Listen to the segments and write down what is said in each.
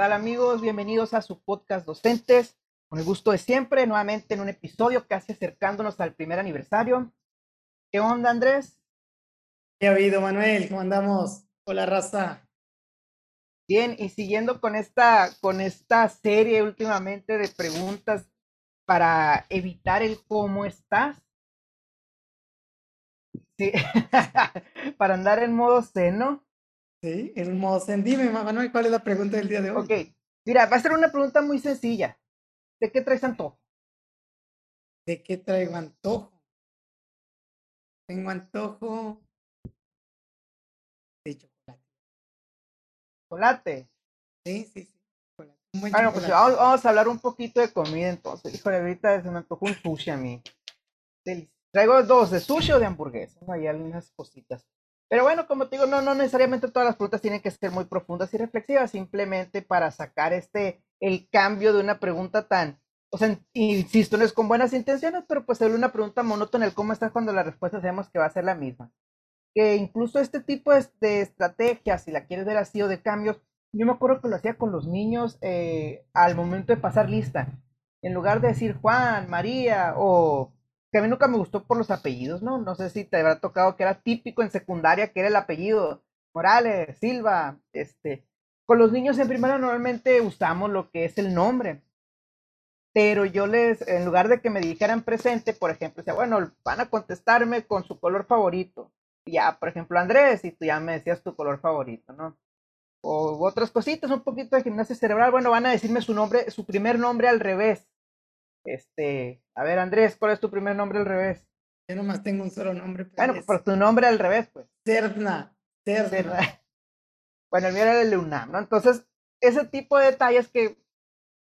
tal amigos? Bienvenidos a su podcast Docentes. Con el gusto de siempre, nuevamente en un episodio casi acercándonos al primer aniversario. ¿Qué onda, Andrés? ¿Qué ha habido, Manuel? ¿Cómo andamos? Hola, raza. Bien, y siguiendo con esta, con esta serie últimamente de preguntas para evitar el cómo estás. Sí, para andar en modo seno. Sí, zen. Dime, Manuel, ¿cuál es la pregunta del día de hoy? Ok, mira, va a ser una pregunta muy sencilla. ¿De qué traes antojo? ¿De qué traigo antojo? Tengo antojo de chocolate. ¿Chocolate? Sí, sí, sí. chocolate, Un buen Bueno, pues vamos, vamos a hablar un poquito de comida entonces. Híjole, ahorita se me antojó un sushi a mí. Traigo dos, de sushi o de hamburguesa. Hay algunas cositas. Pero bueno, como te digo, no, no necesariamente todas las preguntas tienen que ser muy profundas y reflexivas, simplemente para sacar este, el cambio de una pregunta tan, o sea, insisto, no es con buenas intenciones, pero pues es una pregunta monótona, el cómo estás cuando la respuesta sabemos que va a ser la misma. Que incluso este tipo de, estrategias, si la quieres ver así o de cambios, yo me acuerdo que lo hacía con los niños eh, al momento de pasar lista. En lugar de decir Juan, María o que a mí nunca me gustó por los apellidos, ¿no? No sé si te habrá tocado que era típico en secundaria que era el apellido Morales, Silva, este. Con los niños en primaria normalmente usamos lo que es el nombre. Pero yo les, en lugar de que me dijeran presente, por ejemplo, decía, bueno, van a contestarme con su color favorito. Ya, por ejemplo, Andrés, y tú ya me decías tu color favorito, ¿no? O otras cositas, un poquito de gimnasia cerebral, bueno, van a decirme su nombre, su primer nombre al revés. Este, a ver, Andrés, ¿cuál es tu primer nombre al revés? Yo nomás tengo un solo nombre. pero Bueno, es pues por tu nombre al revés, pues. Serna. ¿verdad? Bueno, el mío era el UNAM, ¿no? Entonces, ese tipo de detalles que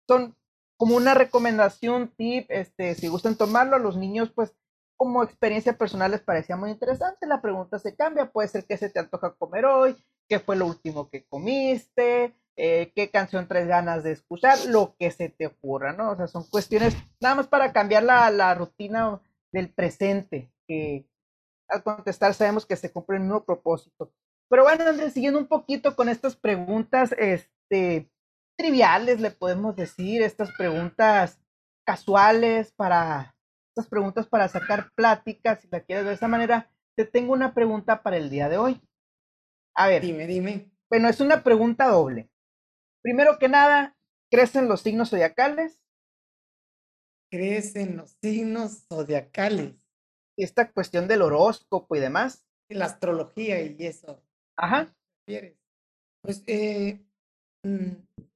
son como una recomendación, tip, este, si gustan tomarlo, a los niños, pues, como experiencia personal les parecía muy interesante. La pregunta se cambia, puede ser qué se te antoja comer hoy, qué fue lo último que comiste, eh, qué canción traes ganas de escuchar, lo que se te ocurra, ¿no? O sea, son cuestiones nada más para cambiar la, la rutina del presente, que al contestar sabemos que se cumple el mismo propósito. Pero bueno, Andrés, siguiendo un poquito con estas preguntas, este, triviales, le podemos decir, estas preguntas casuales para, estas preguntas para sacar pláticas, si la quieres de esa manera, te tengo una pregunta para el día de hoy. A ver, Dime, dime. bueno, es una pregunta doble. Primero que nada, ¿crees en los signos zodiacales? ¿Crees en los signos zodiacales? Esta cuestión del horóscopo y demás. La astrología y eso. Ajá. Pues eh, mm,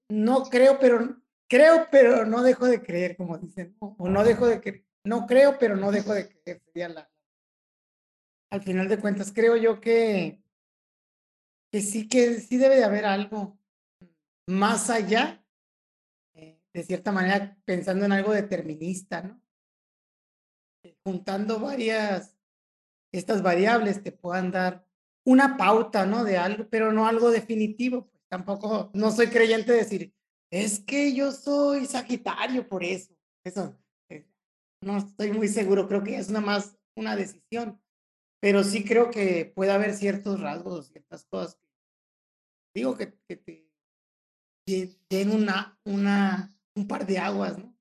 no creo, pero creo, pero no dejo de creer, como dicen. O no dejo de creer. No creo, pero no dejo de creer. Sería la. Al final de cuentas, creo yo que, que sí, que sí debe de haber algo más allá, eh, de cierta manera, pensando en algo determinista, ¿no? Eh, Juntando varias, estas variables te puedan dar una pauta, ¿no? De algo, pero no algo definitivo. Pues tampoco, no soy creyente de decir, es que yo soy Sagitario por eso. Eso, eh, no estoy muy seguro, creo que es nada más una decisión, pero sí creo que puede haber ciertos rasgos, ciertas cosas. Digo que, que te den una, una, un par de aguas, ¿no?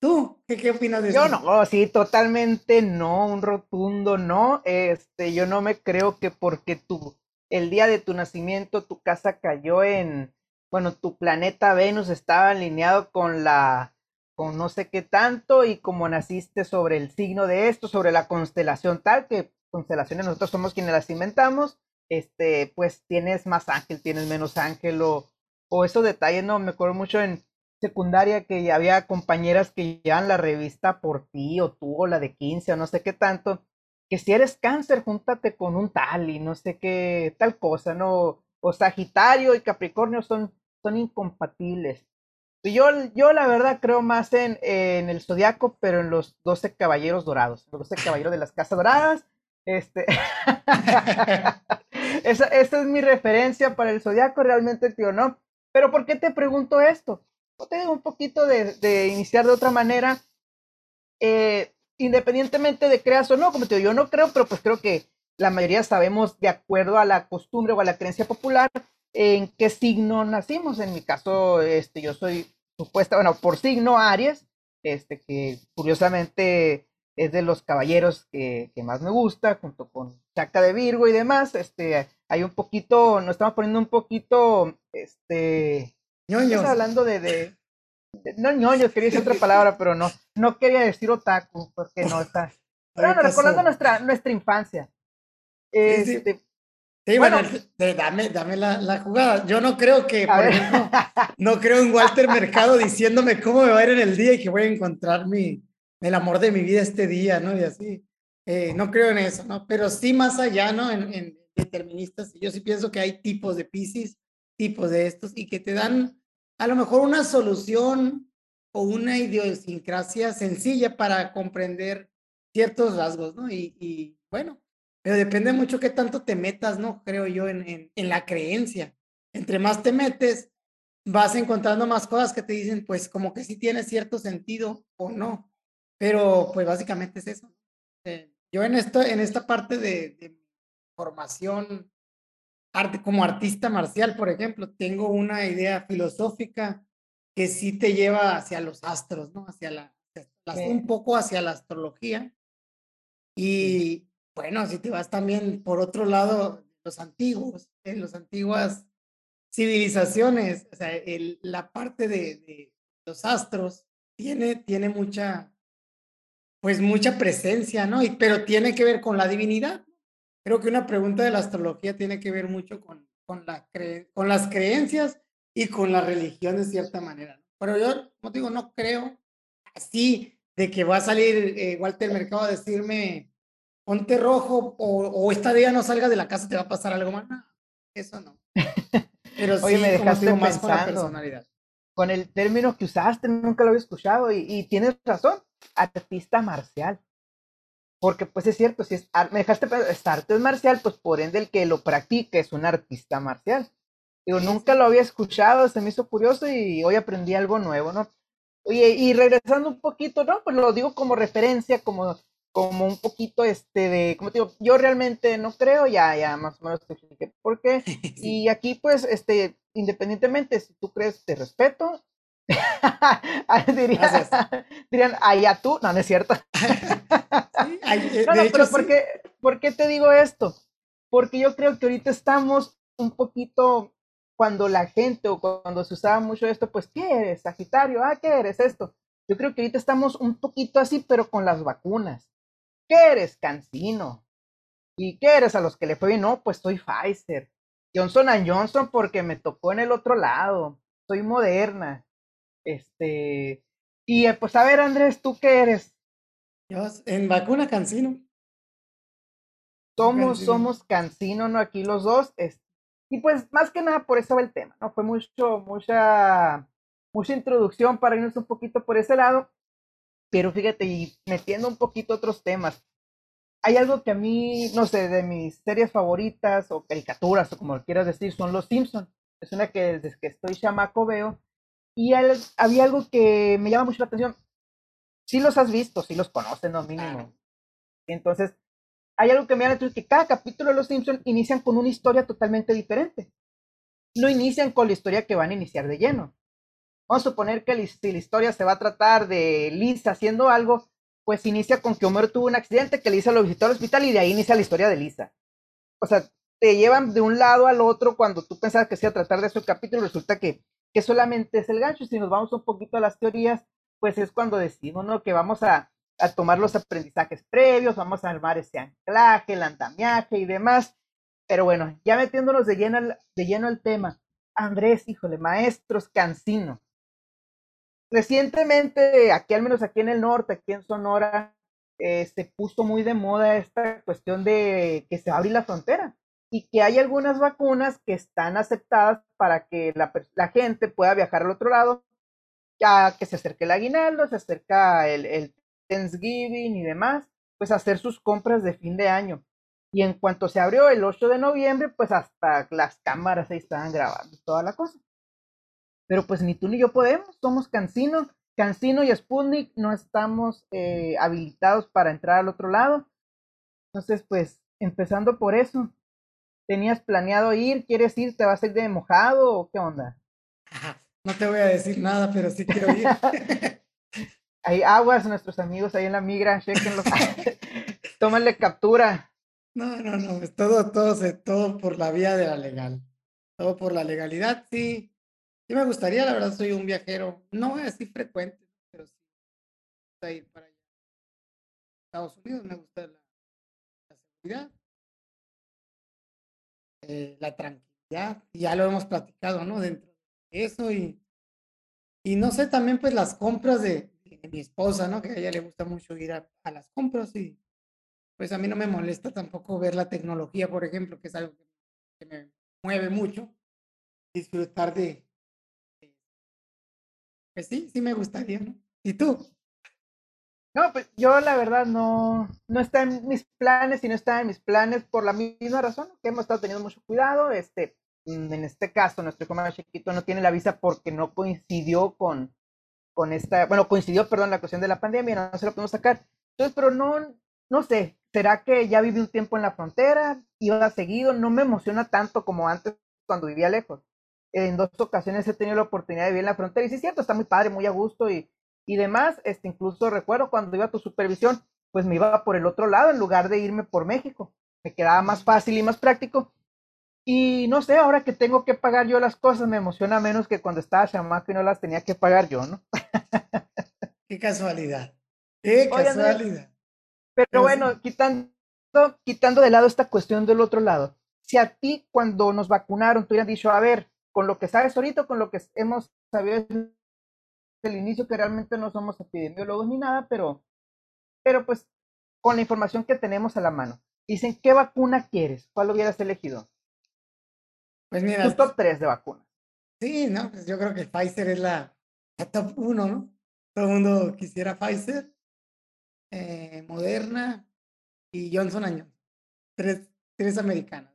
¿Tú qué, qué opinas de Yo eso? no, sí, totalmente no, un rotundo no. Este, yo no me creo que porque tu, el día de tu nacimiento, tu casa cayó en, bueno, tu planeta Venus estaba alineado con la, con no sé qué tanto, y como naciste sobre el signo de esto, sobre la constelación tal, que constelaciones nosotros somos quienes las inventamos, este, pues tienes más ángel, tienes menos ángel, o, o esos detalles, no, me acuerdo mucho en secundaria que ya había compañeras que llevan la revista por ti o tú o la de 15 o no sé qué tanto, que si eres cáncer, júntate con un tal y no sé qué tal cosa, ¿no? O Sagitario y Capricornio son, son incompatibles. Yo, yo la verdad creo más en, en el zodiaco, pero en los 12 caballeros dorados, los 12 caballeros de las casas doradas. Este, esa, esa es mi referencia para el zodiaco, realmente, tío, ¿no? Pero ¿por qué te pregunto esto? Te un poquito de, iniciar de otra manera. Eh, independientemente de creas o no, como te digo, yo no creo, pero pues creo que la mayoría sabemos de acuerdo a la costumbre o a la creencia popular, en qué signo nacimos. En mi caso, este, yo soy supuesta, bueno, por signo Aries, este, que curiosamente es de los caballeros que, más me gusta, junto con Chaca de Virgo y demás. Este, hay un poquito, nos estamos poniendo un poquito, este, ñoños. hablando de, de, no ñoños, quería decir otra palabra, pero no, no quería decir otaku, porque no está. Bueno, recordando nuestra, nuestra infancia. Este, Sí, bueno, dame, dame la, jugada. Yo no creo que, por ejemplo, no creo en Walter Mercado diciéndome cómo me va a ir en el día y que voy a encontrar mi, el amor de mi vida este día, ¿no? Y así. Eh, no creo en eso, ¿no? Pero sí más allá, ¿no? En, en deterministas. Yo sí pienso que hay tipos de Pisces, tipos de estos, y que te dan a lo mejor una solución o una idiosincrasia sencilla para comprender ciertos rasgos, ¿no? Y, y bueno, pero depende mucho qué tanto te metas, ¿no? Creo yo, en, en, la creencia. Entre más te metes, vas encontrando más cosas que te dicen, pues como que sí tiene cierto sentido o no. Pero pues básicamente es eso. Eh, yo en, esto, en esta parte de, de formación arte, como artista marcial, por ejemplo, tengo una idea filosófica que sí te lleva hacia los astros, ¿no? Hacia la, un poco hacia la astrología. Y, bueno, si te vas también por otro lado, los antiguos, en las antiguas civilizaciones, o sea, el, la parte de, los astros tiene, tiene mucha, pues mucha presencia, ¿no? Y, pero tiene que ver con la divinidad. Creo que una pregunta de la astrología tiene que ver mucho con, con, la con las creencias y con la religión de cierta manera. Pero yo, como digo, no creo así de que va a salir eh, Walter Mercado a decirme ponte rojo o, esta día no salga de la casa, te va a pasar algo más. eso no. Pero sí, me dejaste más con la personalidad. Con el término que usaste, nunca lo había escuchado y, tienes razón, artista marcial. Porque pues es cierto, si es, me dejaste es arte marcial, pues por ende el que lo practica es un artista marcial. Digo, nunca lo había escuchado, se me hizo curioso y hoy aprendí algo nuevo, ¿no? Oye, y regresando un poquito, ¿no? Pues lo digo como referencia, como como un poquito este de, como te digo, yo realmente no creo, ya, ya más o menos te expliqué por qué. Y aquí pues, este, independientemente, si tú crees, te respeto. dirían, allá tú, no, no es cierto. Eh, no, no, pero ¿por, qué, ¿por qué te digo esto? Porque yo creo que ahorita estamos un poquito, cuando la gente o cuando se usaba mucho esto, pues, ¿qué eres, Sagitario? Ah, ¿qué eres esto? Yo creo que ahorita estamos un poquito así, pero con las vacunas. ¿Qué eres, Cancino? ¿Y qué eres a los que le fue bien? No, pues soy Pfizer. Johnson Johnson porque me tocó en el otro lado. Soy moderna. Este. Y eh, pues a ver, Andrés, ¿tú qué eres? Yo en vacuna Cancino. Somos, somos Cancino, ¿no? Aquí los dos. y pues más que nada por eso va el tema, ¿no? Fue mucho, mucha, mucha introducción para irnos un poquito por ese lado. Pero fíjate, y metiendo un poquito otros temas, hay algo que a mí, no sé, de mis series favoritas o caricaturas o como quieras decir, son Los Simpsons. Es una que desde que estoy chamaco veo. Y había algo que me llama mucho la atención. Sí los has visto, sí los conoces, no mínimo. Entonces, hay algo que me llama la atención, que cada capítulo de Los Simpsons inician con una historia totalmente diferente. No inician con la historia que van a iniciar de lleno. Vamos a suponer que si la historia se va a tratar de Lisa haciendo algo, pues inicia con que Homero tuvo un accidente, que Lisa lo visitó al hospital y de ahí inicia la historia de Lisa. O sea, te llevan de un lado al otro cuando tú pensabas que se iba a tratar de ese capítulo, resulta que, que solamente es el gancho. Si nos vamos un poquito a las teorías, pues es cuando decimos ¿no? que vamos a, a tomar los aprendizajes previos, vamos a armar ese anclaje, el andamiaje y demás. Pero bueno, ya metiéndonos de lleno, de lleno al tema, Andrés, híjole, maestros Cancino, recientemente, aquí al menos aquí en el norte, aquí en Sonora, eh, se puso muy de moda esta cuestión de que se va a abrir la frontera y que hay algunas vacunas que están aceptadas para que la, la gente pueda viajar al otro lado, ya que se acerque el aguinaldo, se acerca el, el Thanksgiving y demás, pues hacer sus compras de fin de año. Y en cuanto se abrió el 8 de noviembre, pues hasta las cámaras ahí estaban grabando toda la cosa. Pero pues ni tú ni yo podemos, somos Cancino. Cancino y Sputnik no estamos eh, habilitados para entrar al otro lado. Entonces, pues, empezando por eso, ¿Tenías planeado ir? ¿Quieres ir? ¿Te vas a ir de mojado o qué onda? No te voy a decir nada, pero sí quiero ir. Hay aguas, nuestros amigos ahí en la migra, chequenlo. Tómale captura. No, no, no, es todo, todo, todo por la vía de la legal. Todo por la legalidad, sí. Sí me gustaría, la verdad, soy un viajero, no así frecuente, pero sí me gusta ir para allá. Estados Unidos me gusta la, seguridad, eh, la tranquilidad, ya lo hemos platicado, ¿no? Dentro de eso y, y no sé, también pues las compras de, mi esposa, ¿no? Que a ella le gusta mucho ir a, las compras y pues a mí no me molesta tampoco ver la tecnología, por ejemplo, que es algo que, me mueve mucho, disfrutar de, Pues sí, sí me gustaría, ¿no? ¿Y tú? No, pues yo la verdad no, no está en mis planes y no está en mis planes por la misma razón que hemos estado teniendo mucho cuidado. Este, mm, en este caso, nuestro más chiquito no tiene la visa porque no coincidió con, con esta, bueno, coincidió, perdón, la cuestión de la pandemia, no se lo podemos sacar. Entonces, pero no, no sé, ¿será que ya viví un tiempo en la frontera? Iba seguido, no me emociona tanto como antes cuando vivía lejos. En dos ocasiones he tenido la oportunidad de vivir en la frontera y sí es cierto, está muy padre, muy a gusto y, y demás. Este, incluso recuerdo cuando iba a tu supervisión, pues me iba por el otro lado en lugar de irme por México. Me quedaba más fácil y más práctico. Y no sé, ahora que tengo que pagar yo las cosas, me emociona menos que cuando estaba chamaco y no las tenía que pagar yo, ¿no? Qué casualidad. Qué casualidad. Pero bueno, quitando, quitando de lado esta cuestión del otro lado, si a ti cuando nos vacunaron tú hubieras dicho, a ver, con lo que sabes ahorita, con lo que hemos sabido el inicio, que realmente no somos epidemiólogos ni nada, pero, pero pues con la información que tenemos a la mano, dicen, ¿qué vacuna quieres? ¿Cuál hubieras elegido? Pues mira. Tu top 3 de vacunas. Sí, no, pues yo creo que Pfizer es la, top 1, ¿no? Todo el mundo quisiera Pfizer, eh, Moderna y Johnson Johnson. Tres, tres americanas.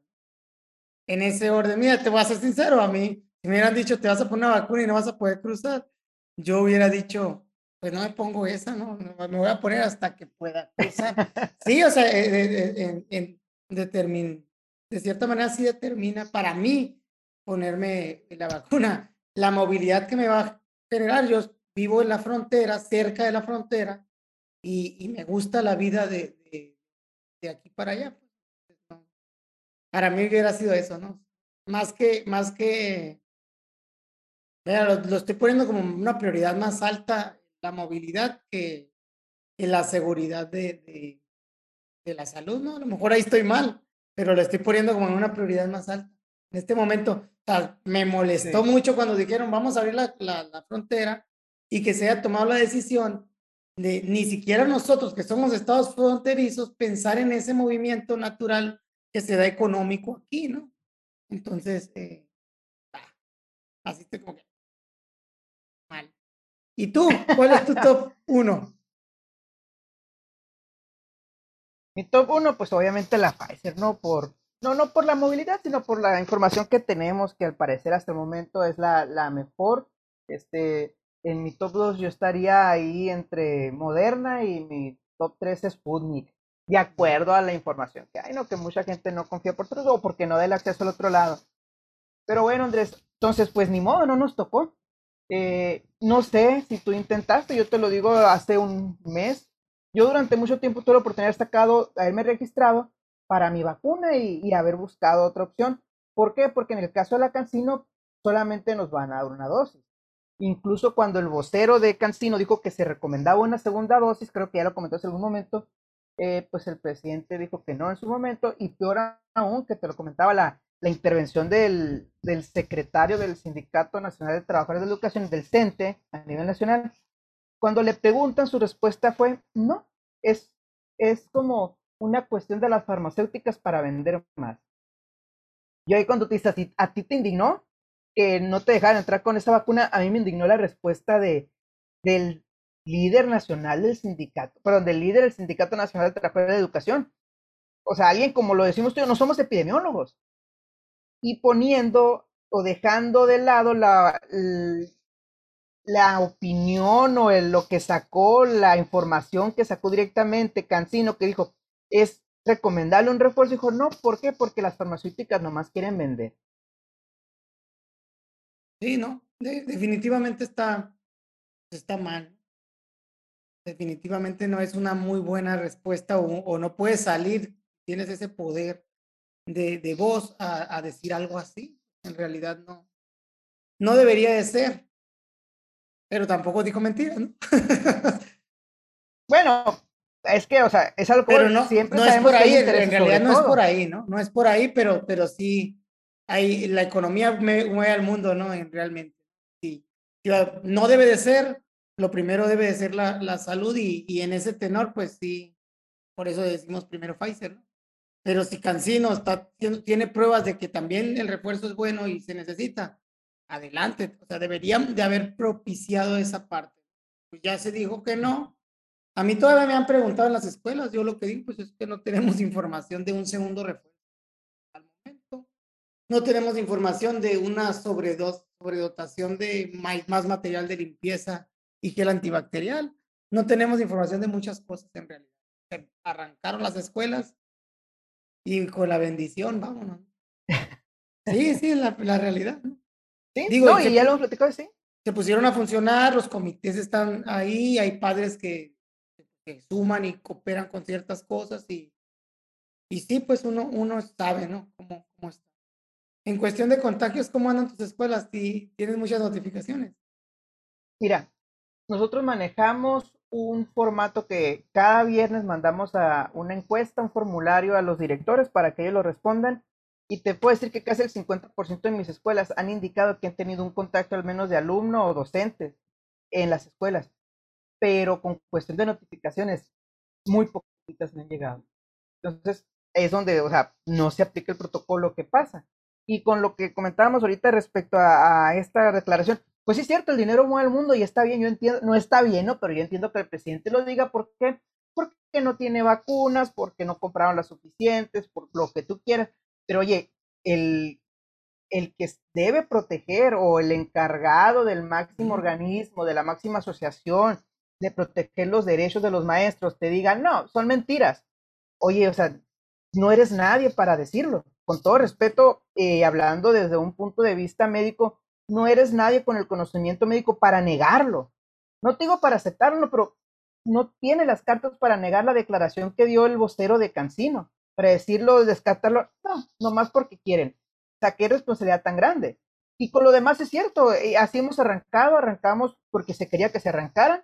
En ese orden, mira, te voy a ser sincero, a mí, si me hubieran dicho te vas a poner una vacuna y no vas a poder cruzar, yo hubiera dicho, pues no me pongo esa, ¿no? Me voy a poner hasta que pueda. Sí, o sea, en, en, en de cierta manera sí determina para mí ponerme la vacuna, la movilidad que me va a generar. Yo vivo en la frontera, cerca de la frontera, y, me gusta la vida de, de, aquí para allá. Pues, para mí hubiera sido eso, ¿no? Más que, más que, mira, lo, estoy poniendo como una prioridad más alta, la movilidad que, que la seguridad de, de, de la salud, ¿no? A lo mejor ahí estoy mal, pero lo estoy poniendo como una prioridad más alta. En este momento, me molestó mucho cuando dijeron vamos a abrir la, la, frontera y que se haya tomado la decisión de ni siquiera nosotros que somos estados fronterizos pensar en ese movimiento natural que se da económico aquí, ¿no? Entonces, eh, así te como mal. ¿Y tú? ¿Cuál es tu top uno? Mi top 1, pues obviamente la Pfizer, ¿no? Por, no, no por la movilidad, sino por la información que tenemos, que al parecer hasta el momento es la, la mejor. Este, en mi top 2 yo estaría ahí entre Moderna y mi top 3 es Sputnik, de acuerdo a la información que hay, ¿no? Que mucha gente no confía por otros o porque no da el acceso al otro lado. Pero bueno, Andrés, entonces pues ni modo, no nos tocó. Eh, no sé si tú intentaste, yo te lo digo hace un mes, yo durante mucho tiempo tuve la oportunidad de sacado, haberme registrado para mi vacuna y, haber buscado otra opción. ¿Por qué? Porque en el caso de la Cancino solamente nos van a dar una dosis. Incluso cuando el vocero de Cancino dijo que se recomendaba una segunda dosis, creo que ya lo comentó hace algún momento, eh, pues el presidente dijo que no en su momento, y peor aún, que te lo comentaba la, la intervención del, del, secretario del Sindicato Nacional de Trabajadores de Educación, del CENTE, a nivel nacional, cuando le preguntan, su respuesta fue, no, es, es como una cuestión de las farmacéuticas para vender más. Y ahí cuando te dices, ¿a ti te indignó que no te dejaran entrar con esa vacuna? A mí me indignó la respuesta de, del líder nacional del sindicato, perdón, del líder del Sindicato Nacional de Trabajadores de Educación. O sea, alguien como lo decimos tú, no somos epidemiólogos. Y poniendo o dejando de lado la, la opinión o lo que sacó, la información que sacó directamente Cancino, que dijo, es recomendable un refuerzo. Dijo, no, ¿por qué? Porque las farmacéuticas nomás quieren vender. Sí, no, definitivamente está, está mal. Definitivamente no es una muy buena respuesta o, no puedes salir, tienes ese poder de, de voz a, a, decir algo así. En realidad no, no debería de ser. Pero tampoco dijo mentiras, ¿no? bueno, es que, o sea, es algo pero no, siempre no es por ahí, en realidad no es por ahí, ¿no? No es por ahí, pero, pero sí, hay, la economía mueve al mundo, ¿no? En, realmente. Sí. No debe de ser, lo primero debe de ser la, la salud y, y, en ese tenor, pues sí, por eso decimos primero Pfizer, ¿no? Pero si Cancino está, tiene pruebas de que también el refuerzo es bueno y se necesita, adelante. O sea, deberían de haber propiciado esa parte. Pues ya se dijo que no, a mí todavía me han preguntado en las escuelas, yo lo que digo pues es que no tenemos información de un segundo refuerzo al momento. No tenemos información de una sobredos, sobredotación de más, material de limpieza y gel antibacterial. No tenemos información de muchas cosas en realidad. arrancaron las escuelas y con la bendición, vámonos. Sí, sí, es la, la realidad. ¿no? Sí, Digo, y ya lo hemos platicado, sí. Se pusieron a funcionar, los comités están ahí, hay padres que que suman y cooperan con ciertas cosas y, y sí, pues uno, uno sabe, ¿no? Cómo, cómo está. En cuestión de contagios, ¿cómo andan tus escuelas? Tienes muchas notificaciones. Mira, nosotros manejamos un formato que cada viernes mandamos a una encuesta, un formulario a los directores para que ellos lo respondan. Y te puedo decir que casi el 50% de mis escuelas han indicado que han tenido un contacto al menos de alumno o docente en las escuelas pero con cuestión de notificaciones, muy poquitas me han llegado. Entonces, es donde, o sea, no se aplica el protocolo que pasa. Y con lo que comentábamos ahorita respecto a, esta declaración, pues sí es cierto, el dinero mueve el mundo y está bien, yo entiendo, no está bien, ¿no? Pero yo entiendo que el presidente lo diga, ¿por qué? Porque no tiene vacunas, porque no compraron las suficientes, por lo que tú quieras. Pero oye, el, el que debe proteger o el encargado del máximo organismo, de la máxima asociación, de proteger los derechos de los maestros te digan, no, son mentiras. Oye, o sea, no eres nadie para decirlo. Con todo respeto, eh, hablando desde un punto de vista médico, no eres nadie con el conocimiento médico para negarlo. No te digo para aceptarlo, pero no tiene las cartas para negar la declaración que dio el vocero de Cancino, para decirlo, descartarlo, no, nomás porque quieren. O sea, qué responsabilidad tan grande. Y con lo demás es cierto, eh, así hemos arrancado, arrancamos porque se quería que se arrancaran,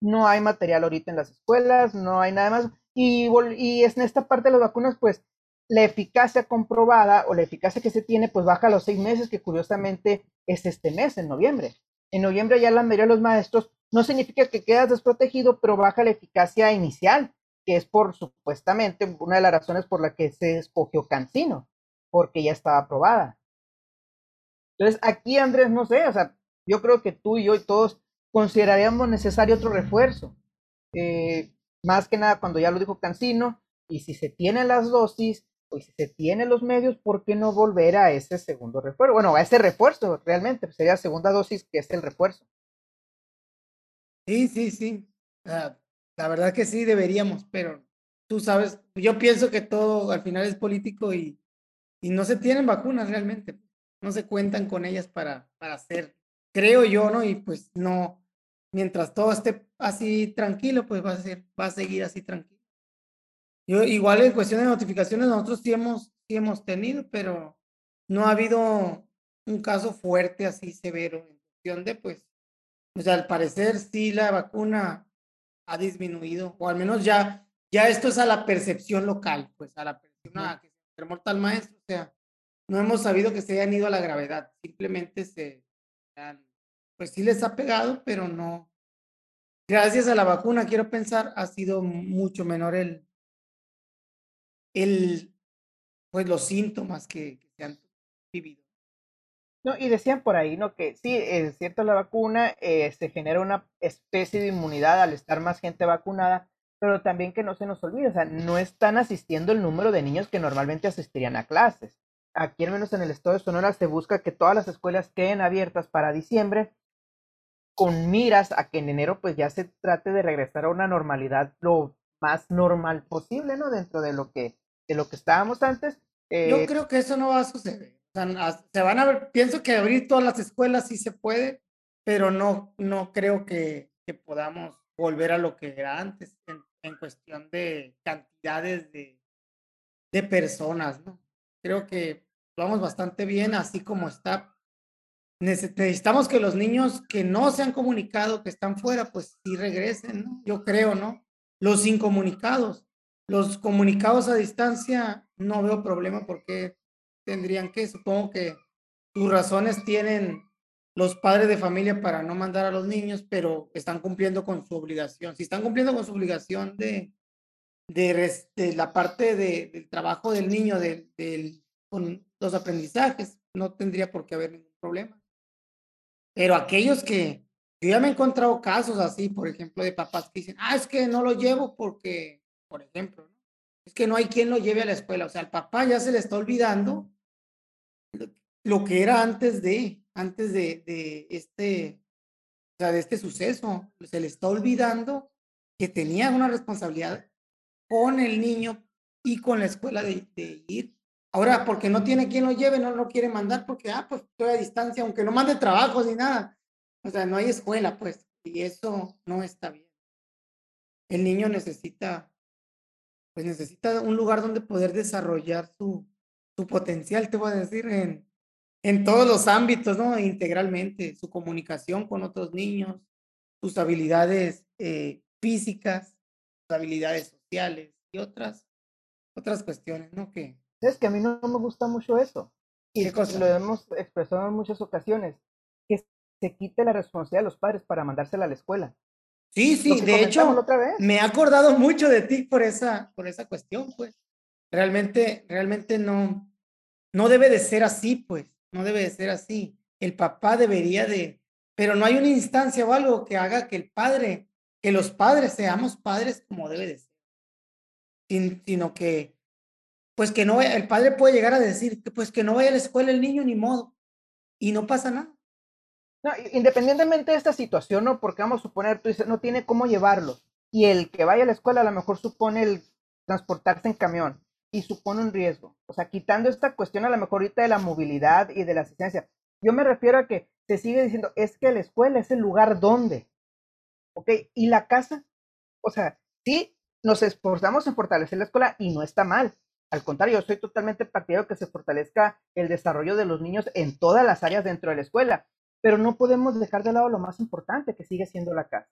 no hay material ahorita en las escuelas, no hay nada más. Y, y es en esta parte de las vacunas, pues la eficacia comprobada o la eficacia que se tiene, pues baja a los seis meses, que curiosamente es este mes, en noviembre. En noviembre ya la mayoría de los maestros no significa que quedas desprotegido, pero baja la eficacia inicial, que es por supuestamente una de las razones por la que se escogió Cancino, porque ya estaba aprobada. Entonces, aquí Andrés, no sé, o sea, yo creo que tú y yo y todos consideraríamos necesario otro refuerzo. Eh, más que nada cuando ya lo dijo Cancino, y si se tienen las dosis, o si se tienen los medios, ¿por qué no volver a ese segundo refuerzo? Bueno, a ese refuerzo realmente, sería segunda dosis que es el refuerzo. Sí, sí, sí. la verdad que sí deberíamos, pero tú sabes, yo pienso que todo al final es político y, y no se tienen vacunas realmente. No se cuentan con ellas para, para hacer, creo yo, ¿no? Y pues no, mientras todo esté así tranquilo, pues va a, ser, va a seguir así tranquilo. Yo, igual en cuestión de notificaciones, nosotros sí hemos, sí hemos tenido, pero no ha habido un caso fuerte así severo en cuestión de, pues, o sea, al parecer sí la vacuna ha disminuido, o al menos ya, ya esto es a la percepción local, pues a la persona que se enfermó tal maestro, o sea, no hemos sabido que se hayan ido a la gravedad, simplemente se, pues sí les ha pegado, pero no. Gracias a la vacuna, quiero pensar, ha sido mucho menor el, el pues los síntomas que, se han vivido. No, y decían por ahí, ¿no? Que sí, es cierto la vacuna, eh, se genera una especie de inmunidad al estar más gente vacunada, pero también que no se nos olvide, o sea, no están asistiendo el número de niños que normalmente asistirían a clases. Aquí, al menos en el estado de Sonora, se busca que todas las escuelas queden abiertas para diciembre con miras a que en enero pues ya se trate de regresar a una normalidad lo más normal posible, ¿no? Dentro de lo que, de lo que estábamos antes. Yo eh, creo que eso no va a suceder. O sea, se van a ver, pienso que abrir todas las escuelas sí se puede, pero no, no creo que, que podamos volver a lo que era antes en, en cuestión de cantidades de, de personas, ¿no? Creo que vamos bastante bien así como está. Necesitamos que los niños que no se han comunicado, que están fuera, pues sí regresen, ¿no? Yo creo, ¿no? Los incomunicados, los comunicados a distancia, no veo problema porque tendrían que, supongo que sus razones tienen los padres de familia para no mandar a los niños, pero están cumpliendo con su obligación. Si están cumpliendo con su obligación de, de, la parte de, del trabajo del niño, de, con los aprendizajes, no tendría por qué haber ningún problema. Pero aquellos que, yo ya me he encontrado casos así, por ejemplo, de papás que dicen, ah, es que no lo llevo porque, por ejemplo, es que no hay quien lo lleve a la escuela. O sea, al papá ya se le está olvidando lo que era antes de, antes de, de este, o sea, de este suceso. Se le está olvidando que tenía una responsabilidad con el niño y con la escuela de, ir. Ahora, porque no tiene quien lo lleve, no lo quiere mandar porque, ah, pues estoy a distancia, aunque no mande trabajos ni nada. O sea, no hay escuela, pues, y eso no está bien. El niño necesita, pues necesita un lugar donde poder desarrollar su, su potencial, te voy a decir, en, en todos los ámbitos, ¿no? Integralmente, su comunicación con otros niños, sus habilidades eh, físicas, sus habilidades sociales y otras, otras cuestiones, ¿no? Que... Es que a mí no, me gusta mucho eso. Y lo hemos expresado en muchas ocasiones, que se quite la responsabilidad de los padres para mandársela a la escuela. Sí, sí, de hecho, me ha acordado mucho de ti por esa, por esa cuestión, pues. Realmente, realmente no, no debe de ser así, pues, no debe de ser así. El papá debería de, pero no hay una instancia o algo que haga que el padre, que los padres seamos padres como debe de ser sino que, pues que no, el padre puede llegar a decir, que pues que no vaya a la escuela el niño ni modo, y no pasa nada. Independientemente de esta situación, ¿no? Porque vamos a suponer, tú dices, no tiene cómo llevarlo, y el que vaya a la escuela a lo mejor supone el transportarse en camión, y supone un riesgo. O sea, quitando esta cuestión a lo mejor ahorita de la movilidad y de la asistencia, yo me refiero a que se sigue diciendo, es que la escuela es el lugar donde, ¿ok? Y la casa, o sea, sí, nos esforzamos en fortalecer la escuela y no está mal. Al contrario, yo soy totalmente partidario que se fortalezca el desarrollo de los niños en todas las áreas dentro de la escuela, pero no podemos dejar de lado lo más importante que sigue siendo la casa.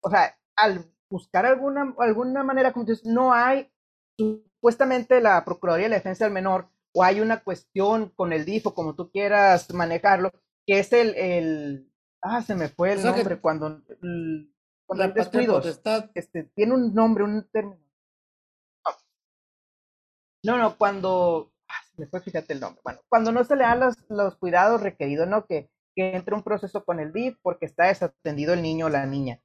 O sea, al buscar alguna, alguna manera, como dices, no hay supuestamente la Procuraduría de la Defensa del Menor o hay una cuestión con el DIF o como tú quieras manejarlo, que es el, el ah, se me fue el nombre, cuando cuando hay este, tiene un nombre, un término. No, no, cuando, ah, se me fue, fíjate el nombre. Bueno, cuando no se le dan los, los cuidados requeridos, ¿no? Que, que entre un proceso con el DIF porque está desatendido el niño o la niña.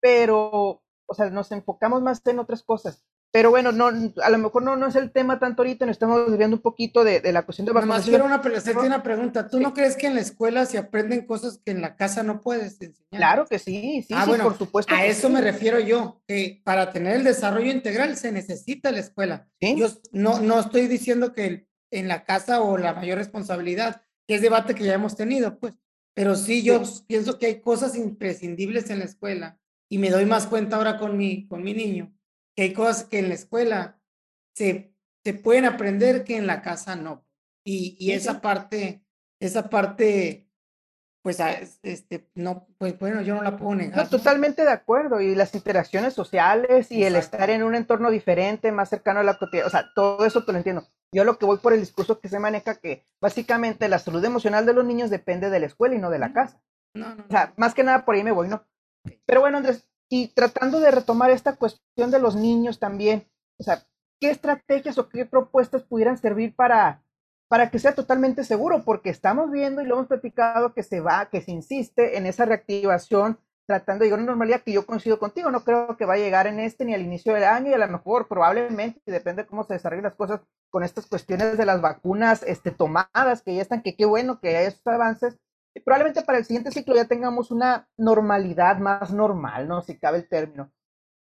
Pero, o sea, nos enfocamos más en otras cosas. Pero bueno, no, a lo mejor no, no es el tema tanto ahorita, nos estamos viendo un poquito de, de la cuestión de vacunación. quiero una, una pregunta. ¿Tú no crees que en la escuela se aprenden cosas que en la casa no puedes enseñar? Claro que sí, sí, ah, bueno, por supuesto. A eso me refiero yo, que para tener el desarrollo integral se necesita la escuela. Yo no, no estoy diciendo que en la casa o la mayor responsabilidad, que es debate que ya hemos tenido, pues, pero sí yo pienso que hay cosas imprescindibles en la escuela y me doy más cuenta ahora con mi, con mi niño que hay cosas que en la escuela se, se pueden aprender que en la casa no. Y, y esa parte, esa parte, pues, este, no, pues bueno, yo no la puedo negar. No, totalmente de acuerdo. Y las interacciones sociales y el estar en un entorno diferente, más cercano a la cotidiana, o sea, todo eso te lo entiendo. Yo lo que voy por el discurso que se maneja que básicamente la salud emocional de los niños depende de la escuela y no de la casa. No, no, o sea, más que nada por ahí me voy, ¿no? Pero bueno, Andrés, y tratando de retomar esta cuestión de los niños también, o sea, ¿qué estrategias o qué propuestas pudieran servir para, para que sea totalmente seguro? Porque estamos viendo y lo hemos platicado que se va, que se insiste en esa reactivación, tratando de llegar a una normalidad que yo coincido contigo, no creo que va a llegar en este ni al inicio del año y a lo mejor probablemente, depende de cómo se desarrollen las cosas con estas cuestiones de las vacunas este, tomadas, que ya están, que qué bueno que hay estos avances, probablemente para el siguiente ciclo ya tengamos una normalidad más normal, ¿no? Si cabe el término.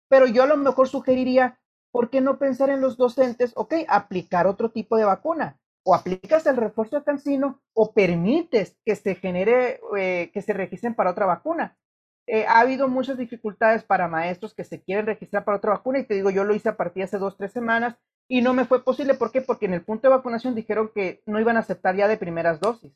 Pero yo a lo mejor sugeriría, ¿por qué no pensar en los docentes? Ok, aplicar otro tipo de vacuna. O aplicas el refuerzo de cancino o permites que se genere, eh, que se registren para otra vacuna. Eh, ha habido muchas dificultades para maestros que se quieren registrar para otra vacuna y te digo, yo lo hice a partir de hace dos, tres semanas y no me fue posible. ¿Por qué? Porque en el punto de vacunación dijeron que no iban a aceptar ya de primeras dosis,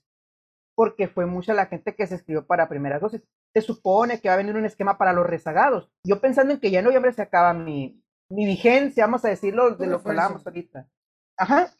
porque fue mucha la gente que se escribió para primeras dosis. Se supone que va a venir un esquema para los rezagados. Yo pensando en que ya en noviembre se acaba mi, mi vigencia, vamos a decirlo, de lo que hablábamos ahorita. Ajá.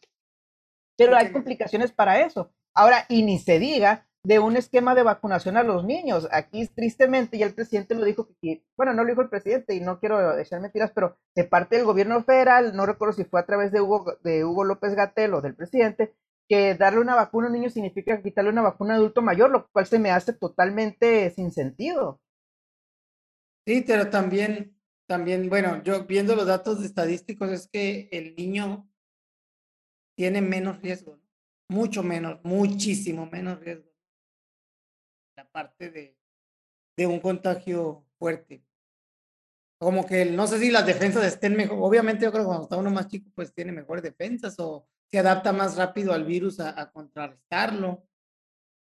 Pero hay complicaciones para eso. Ahora, y ni se diga de un esquema de vacunación a los niños. Aquí, tristemente, ya el presidente lo dijo que, bueno, no lo dijo el presidente y no quiero echar mentiras, pero de parte del gobierno federal, no recuerdo si fue a través de Hugo, de Hugo López Gatel o del presidente, que darle una vacuna a un niño significa quitarle una vacuna a un adulto mayor, lo cual se me hace totalmente sin sentido. Sí, pero también, también, bueno, yo viendo los datos estadísticos es que el niño tiene menos riesgo, mucho menos, muchísimo menos riesgo la parte de, de un contagio fuerte. Como que no sé si las defensas estén mejor. Obviamente, yo creo que cuando está uno más chico, pues tiene mejores defensas o se adapta más rápido al virus a, contrarrestarlo.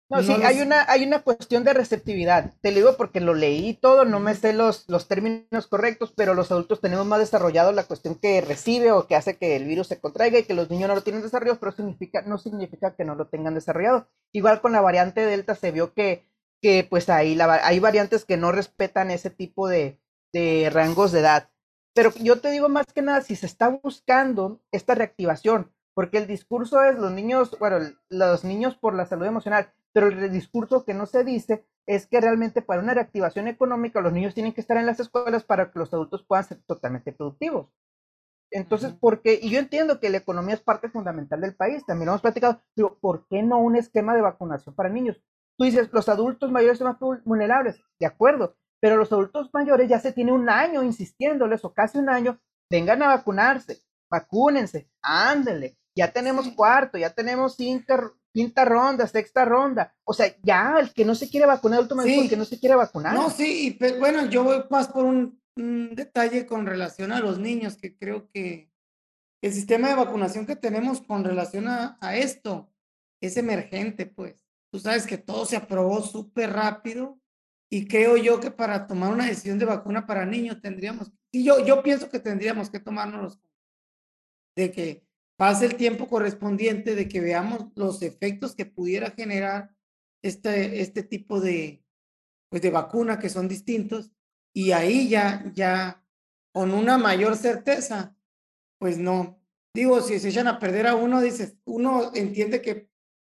No, sí, hay, una, hay una cuestión de receptividad. Te lo digo porque lo leí todo, no me sé los, los términos correctos, pero los adultos tenemos más desarrollado la cuestión que recibe o que hace que el virus se contraiga y que los niños no lo tienen desarrollado, pero significa, no significa que no lo tengan desarrollado. Igual con la variante Delta se vio que que pues ahí hay variantes que no respetan ese tipo de, de rangos de edad. Pero yo te digo más que nada, si se está buscando esta reactivación, porque el discurso es los niños, bueno, los niños por la salud emocional, pero el discurso que no se dice es que realmente para una reactivación económica los niños tienen que estar en las escuelas para que los adultos puedan ser totalmente productivos. Entonces, ¿por qué? Y yo entiendo que la economía es parte fundamental del país, también lo hemos platicado, pero ¿por qué no un esquema de vacunación para niños? Tú dices, los adultos mayores son más vulnerables, de acuerdo, pero los adultos mayores ya se tiene un año insistiéndoles, o casi un año, vengan a vacunarse, vacúnense, ándenle, ya tenemos cuarto, ya tenemos quinta, quinta ronda, sexta ronda, o sea, ya el que no se quiere vacunar, adulto mayor, el que no se quiere vacunar. No, sí, pero bueno, yo voy más por un, detalle con relación a los niños, que creo que el sistema de vacunación que tenemos con relación a esto es emergente, pues. Tú sabes que todo se aprobó súper rápido y creo yo que para tomar una decisión de vacuna para niños tendríamos, y yo, yo pienso que tendríamos que tomárnoslos de que pase el tiempo correspondiente, de que veamos los efectos que pudiera generar este, este tipo de, pues de vacuna que son distintos y ahí ya, ya con una mayor certeza, pues no. Digo, si se echan a perder a uno, dices, uno entiende que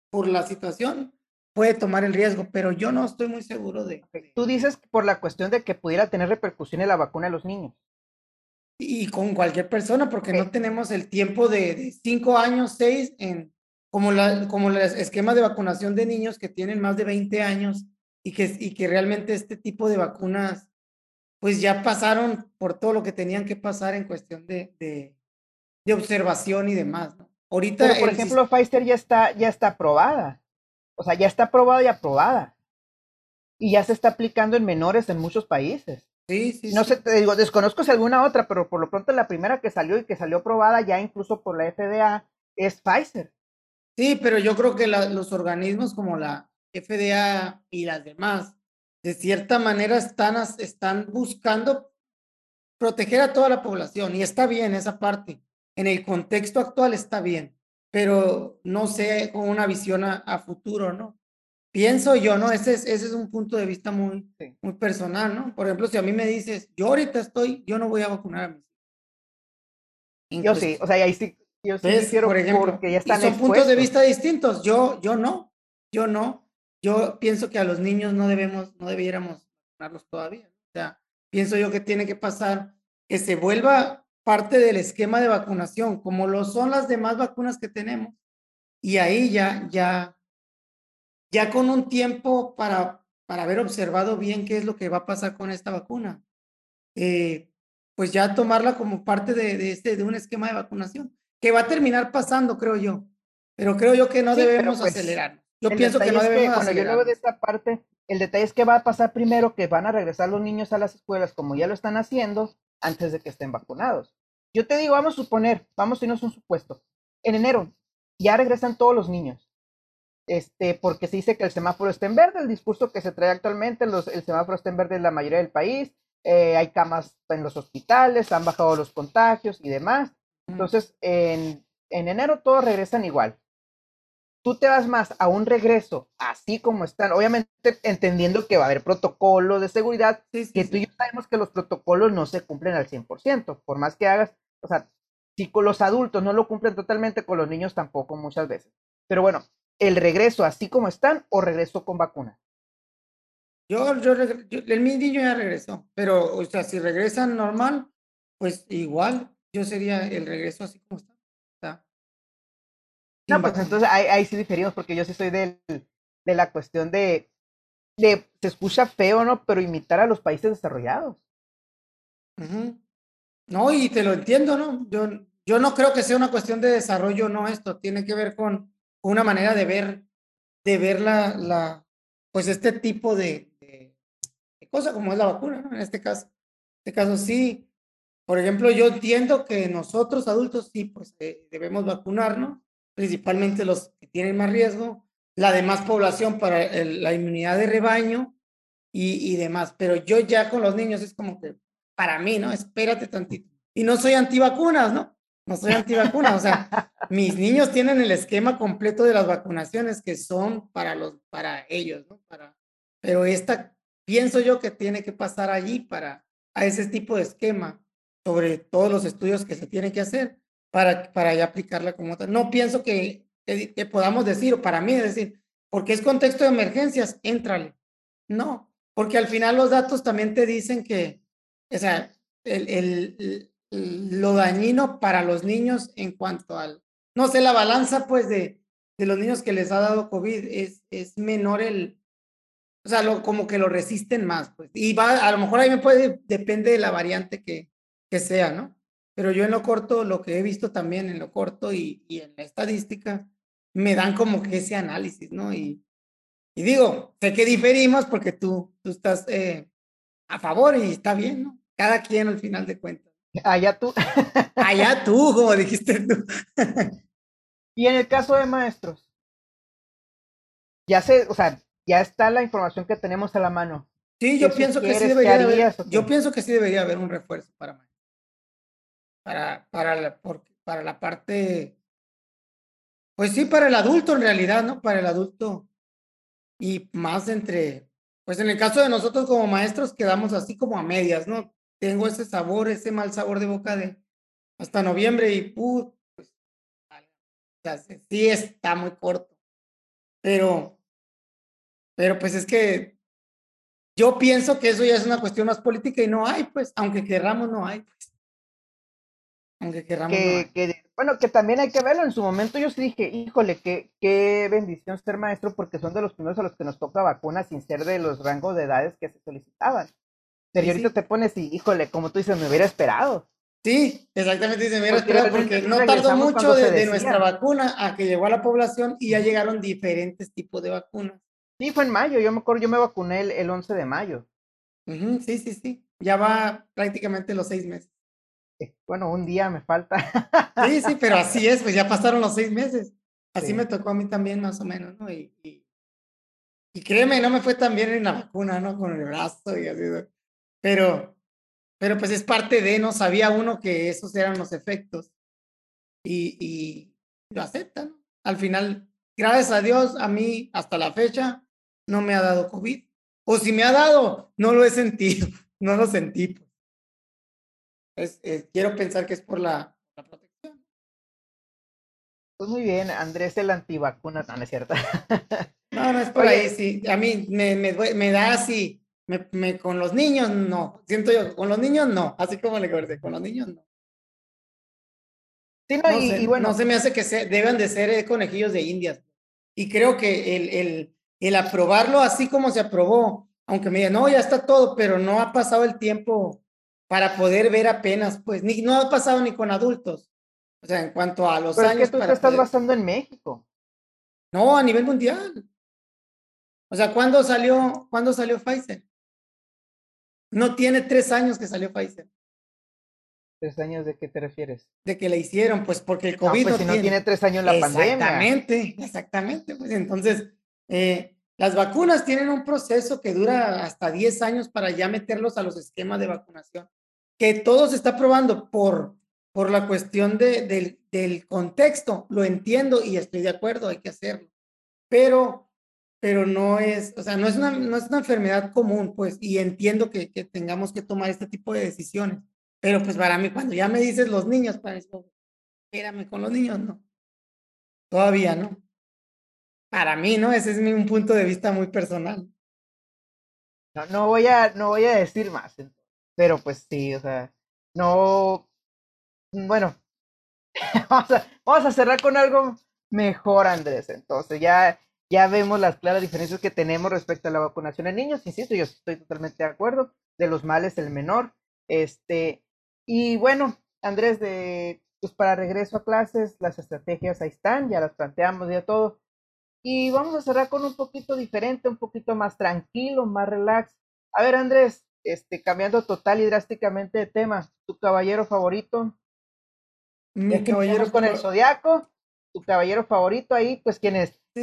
por la situación puede tomar el riesgo, pero yo no estoy muy seguro de... Tú dices por la cuestión de que pudiera tener repercusiones la vacuna a los niños. Y con cualquier persona, porque no tenemos el tiempo de, cinco años, seis, en, como, la, como el esquema de vacunación de niños que tienen más de 20 años y que, y que realmente este tipo de vacunas, pues ya pasaron por todo lo que tenían que pasar en cuestión de, de, de observación y demás, ¿no? Ahorita, por ejemplo, Pfizer ya está, ya está aprobada. O sea, ya está aprobada y aprobada. Y ya se está aplicando en menores en muchos países. Sí, sí. No sé, te digo, desconozco si alguna otra, pero por lo pronto la primera que salió y que salió aprobada ya incluso por la FDA es Pfizer. Sí, pero yo creo que los organismos como la FDA y las demás, de cierta manera están, están buscando proteger a toda la población y está bien esa parte. En el contexto actual está bien pero no sé con una visión a, futuro, ¿no? Pienso yo, ¿no? Ese es, ese es un punto de vista muy, muy personal, ¿no? Por ejemplo, si a mí me dices, yo ahorita estoy, yo no voy a vacunar a mis hijos. Yo sí, o sea, ahí sí, yo sí quiero, por ejemplo, porque ya están y son puntos de vista distintos. Yo, yo no, yo no. Yo pienso que a los niños no debemos, no debiéramos vacunarlos todavía. O sea, pienso yo que tiene que pasar que se vuelva parte del esquema de vacunación, como lo son las demás vacunas que tenemos. Y ahí ya, ya, ya con un tiempo para, para haber observado bien qué es lo que va a pasar con esta vacuna, eh, pues ya tomarla como parte de, de, este, de un esquema de vacunación, que va a terminar pasando, creo yo. Pero creo yo que no debemos pues, acelerar. Yo pienso que no debemos Cuando yo lo veo de esta parte, El detalle es que va a pasar primero que van a regresar los niños a las escuelas como ya lo están haciendo antes de que estén vacunados. Yo te digo, vamos a suponer, vamos a irnos un supuesto. En enero ya regresan todos los niños. Este, porque se dice que el semáforo está en verde, el discurso que se trae actualmente, los, el semáforo está en verde en la mayoría del país, eh, hay camas en los hospitales, han bajado los contagios y demás. Entonces, en, en enero todos regresan igual tú te vas más a un regreso así como están, obviamente entendiendo que va a haber protocolos de seguridad, que tú y yo sabemos que los protocolos no se cumplen al 100%, por más que hagas, o sea, si con los adultos no lo cumplen totalmente, con los niños tampoco muchas veces. Pero bueno, el regreso así como están o regreso con vacuna. Yo, yo, el mi niño ya regresó, pero, o sea, si regresan normal, pues igual yo sería el regreso así como está. No, pues entonces ahí, sí diferimos porque yo sí soy de la cuestión de, de, se escucha feo, ¿no? Pero imitar a los países desarrollados. No, y te lo entiendo, ¿no? Yo, yo no creo que sea una cuestión de desarrollo, no, esto tiene que ver con una manera de ver, de ver la, la pues este tipo de, de, cosa como es la vacuna, ¿no? En este caso, en este caso sí. Por ejemplo, yo entiendo que nosotros adultos sí, pues eh, debemos vacunarnos, principalmente los que tienen más riesgo, la demás población para la inmunidad de rebaño y, y, demás. Pero yo ya con los niños es como que, para mí, ¿no? Espérate tantito. Y no soy antivacunas, ¿no? No soy antivacunas, o sea, mis niños tienen el esquema completo de las vacunaciones que son para, los, para ellos, ¿no? Pero esta, pienso yo que tiene que pasar allí para a ese tipo de esquema sobre todos los estudios que se tienen que hacer para, para ya aplicarla como otra. No pienso que, que, podamos decir, o para mí es decir, porque es contexto de emergencias, éntrale. No, porque al final los datos también te dicen que, o sea, el, el, lo dañino para los niños en cuanto al, no sé, la balanza pues de, de los niños que les ha dado COVID es, es menor el, o sea, lo, como que lo resisten más, pues. Y va, a lo mejor ahí me puede, depende de la variante que, que sea, ¿no? Pero yo en lo corto, lo que he visto también en lo corto y, y en la estadística, me dan como que ese análisis, ¿no? Y, y digo, sé que diferimos porque tú, tú estás eh, a favor y está bien, ¿no? Cada quien al final de cuentas. Allá tú. Allá tú, como dijiste tú. y en el caso de maestros, ya sé, o sea, ya está la información que tenemos a la mano. Sí, yo pienso que sí debería haber, yo pienso que sí debería haber un refuerzo para maestros para, para, la, para la parte, pues sí, para el adulto en realidad, ¿no? Para el adulto y más entre, pues en el caso de nosotros como maestros quedamos así como a medias, ¿no? Tengo ese sabor, ese mal sabor de boca de hasta noviembre y pues, sí está muy corto, pero, pero pues es que yo pienso que eso ya es una cuestión más política y no hay, pues, aunque querramos, no hay, pues. Aunque queramos. Que, bueno, que también hay que verlo. En su momento yo sí dije, híjole, qué, qué bendición ser maestro, porque son de los primeros a los que nos toca vacuna sin ser de los rangos de edades que se solicitaban. Pero ahorita te pones y, híjole, como tú dices, me hubiera esperado. Sí, exactamente, me hubiera esperado porque no tardó mucho de, nuestra vacuna a que llegó a la población y ya llegaron diferentes tipos de vacunas. Sí, fue en mayo, yo me acuerdo, yo me vacuné el, el 11 de mayo. sí, sí, sí, ya va prácticamente los seis meses. Eh, bueno, un día me falta. Sí, sí, pero así es, pues ya pasaron los seis meses. Así me tocó a mí también, más o menos, ¿no? Y, y, créeme, no me fue tan bien en la vacuna, ¿no? Con el brazo y así. Pero, pero pues es parte de, no sabía uno que esos eran los efectos. Y, y lo aceptan. Al final, gracias a Dios, a mí hasta la fecha no me ha dado COVID. O si me ha dado, no lo he sentido, no lo sentí. Pues. Quiero pensar que es por la, protección. Pues muy bien, Andrés el antivacuna, no, es cierto. no, no es por ahí, sí. A mí me, me, me da así, me, me, con los niños no. Siento yo, con los niños no, así como le acordé, con los niños no. Sí, no, y, bueno. No se me hace que se, deben de ser eh, conejillos de indias. Y creo que el, el, el aprobarlo así como se aprobó, aunque me digan, no, ya está todo, pero no ha pasado el tiempo para poder ver apenas, pues, ni, no ha pasado ni con adultos. O sea, en cuanto a los Pero años. Es que tú te estás basando en México. No, a nivel mundial. O sea, ¿cuándo salió, ¿cuándo salió Pfizer? No tiene tres años que salió Pfizer. ¿Tres años de qué te refieres? De que le hicieron, pues porque el COVID no, pues si no tiene tres años la pandemia. Exactamente, exactamente. Pues entonces, eh, las vacunas tienen un proceso que dura hasta 10 años para ya meterlos a los esquemas de vacunación, que todo se está probando por, por la cuestión de, del, del contexto. Lo entiendo y estoy de acuerdo, hay que hacerlo. Pero, pero no es, o sea, no es una, no es una enfermedad común, pues, y entiendo que, que tengamos que tomar este tipo de decisiones. Pero pues para mí, cuando ya me dices los niños, para eso, espérame, con los niños no. Todavía no. Para mí, ¿no? Ese es mi, un punto de vista muy personal. No, no voy a, no voy a decir más, pero pues sí, o sea, no, bueno, vamos a, vamos a cerrar con algo mejor, Andrés. Entonces, ya, ya vemos las claras diferencias que tenemos respecto a la vacunación en niños. Insisto, yo estoy totalmente de acuerdo. De los males, el menor. Este, y bueno, Andrés, de, pues para regreso a clases, las estrategias ahí están, ya las planteamos, ya todo. Y vamos a cerrar con un poquito diferente, un poquito más tranquilo, más relax. A ver, Andrés, este, cambiando total y drásticamente de tema, tu caballero favorito. Mi caballero con el zodiaco, tu caballero favorito ahí, pues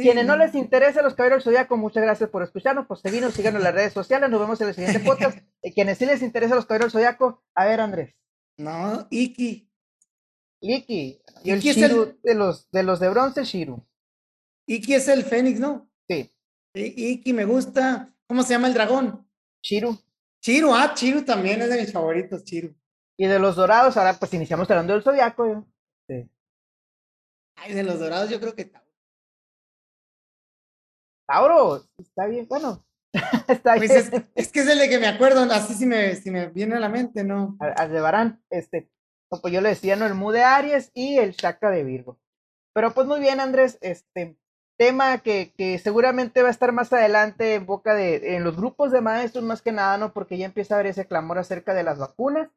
quienes, quienes no les interesa los caballeros del zodiaco, muchas gracias por escucharnos, pues seguimos, síganos en las redes sociales, nos vemos en el siguiente podcast. y quienes sí les interesa los caballeros del zodiaco, a ver, Andrés. No, Iki. Iki. Y el Shiru de los de los de bronce, Shiru. Iki es el Fénix, ¿no? Sí. Iki me gusta. ¿Cómo se llama el dragón? Chiru. Chiru, ah, Chiru también es de mis favoritos, Chiru. Y de los dorados, ahora pues iniciamos hablando del zodiaco. Sí. Ay, de los dorados yo creo que Tauro. Tauro, está bien, bueno. está pues bien. Es, que es el de que me acuerdo, así si me, si me viene a la mente, ¿no? Aldebarán, este, pues yo le decía, ¿no? El Mu de Aries y el Shaka de Virgo. Pero pues muy bien, Andrés, este tema que, que, seguramente va a estar más adelante en boca de en los grupos de maestros, más que nada, ¿no? Porque ya empieza a haber ese clamor acerca de las vacunas.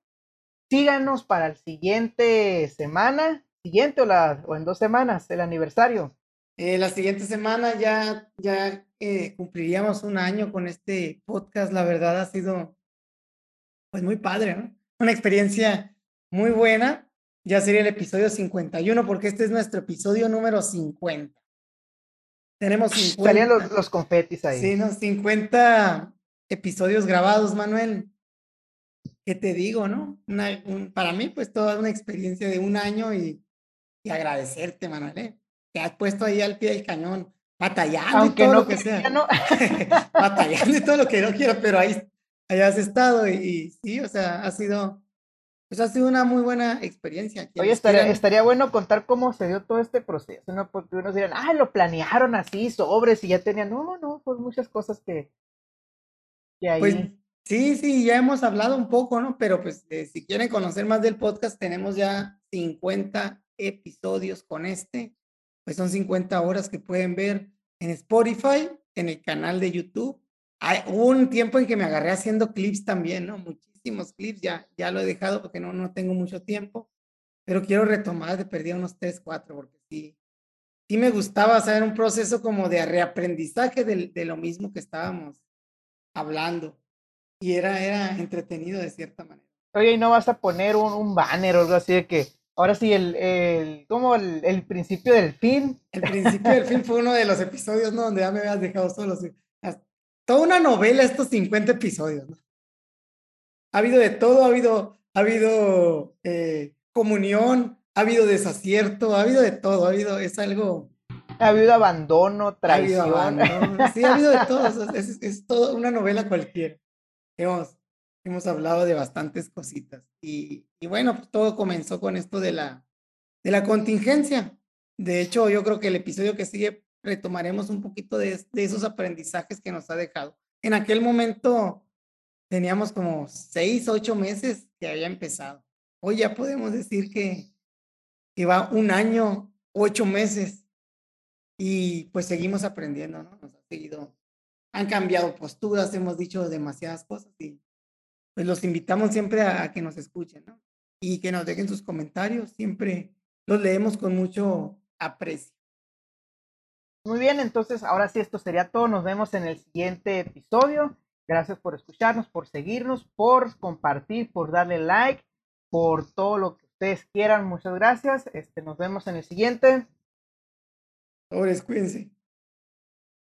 Síganos para el siguiente semana, siguiente o, la, o en dos semanas, el aniversario. Eh, la siguiente semana ya, ya eh, cumpliríamos un año con este podcast. La verdad ha sido pues muy padre, ¿no? Una experiencia muy buena. Ya sería el episodio 51 porque este es nuestro episodio número 50. Tenemos 50. Salían los, los confetis ahí. Sí, no, 50 episodios grabados, Manuel. ¿Qué te digo, no? Una, para mí, pues toda una experiencia de un año y, y agradecerte, Manuel. ¿eh? Te has puesto ahí al pie del cañón, batallando y todo lo que sea. No. batallando y todo lo que no quiero, pero ahí, ahí has estado y, y sí, o sea, ha sido pues ha sido una muy buena experiencia. Oye, estaría, estaría, bueno contar cómo se dio todo este proceso, ¿no? Porque unos dirán, ah, lo planearon así, sobres, y ya tenían, no, no, pues muchas cosas que, que ahí... Pues sí, sí, ya hemos hablado un poco, ¿no? Pero pues eh, si quieren conocer más del podcast, tenemos ya 50 episodios con este, pues son 50 horas que pueden ver en Spotify, en el canal de YouTube. Hay un tiempo en que me agarré haciendo clips también, ¿no? clips, ya, ya lo he dejado porque no, no tengo mucho tiempo, pero quiero retomar de perdí unos 3, 4, porque sí, sí me gustaba hacer un proceso como de reaprendizaje de, de lo mismo que estábamos hablando y era, era entretenido de cierta manera. Oye, ¿y no vas a poner un, un banner o algo así de que ahora sí, el, el como el, el, principio del fin? El principio del fin fue uno de los episodios, ¿no? Donde ya me habías dejado solo. Toda una novela estos 50 episodios, ¿no? ha habido de todo, ha habido, ha habido eh, comunión, ha habido desacierto, ha habido de todo, ha habido, es algo... Ha habido abandono, traición. Sí, ha habido de todo, es, es, toda una novela cualquiera. Hemos, hemos hablado de bastantes cositas. Y, y bueno, pues todo comenzó con esto de la, de la contingencia. De hecho, yo creo que el episodio que sigue retomaremos un poquito de, de esos aprendizajes que nos ha dejado. En aquel momento teníamos como seis, ocho meses que había empezado. Hoy ya podemos decir que, que va un año, ocho meses y pues seguimos aprendiendo, ¿no? Nos ha seguido, han cambiado posturas, hemos dicho demasiadas cosas y pues los invitamos siempre a, a que nos escuchen, ¿no? Y que nos dejen sus comentarios, siempre los leemos con mucho aprecio. Muy bien, entonces ahora sí esto sería todo. Nos vemos en el siguiente episodio. Gracias por escucharnos, por seguirnos, por compartir, por darle like, por todo lo que ustedes quieran. Muchas gracias. Este, nos vemos en el siguiente. Ahora cuídense.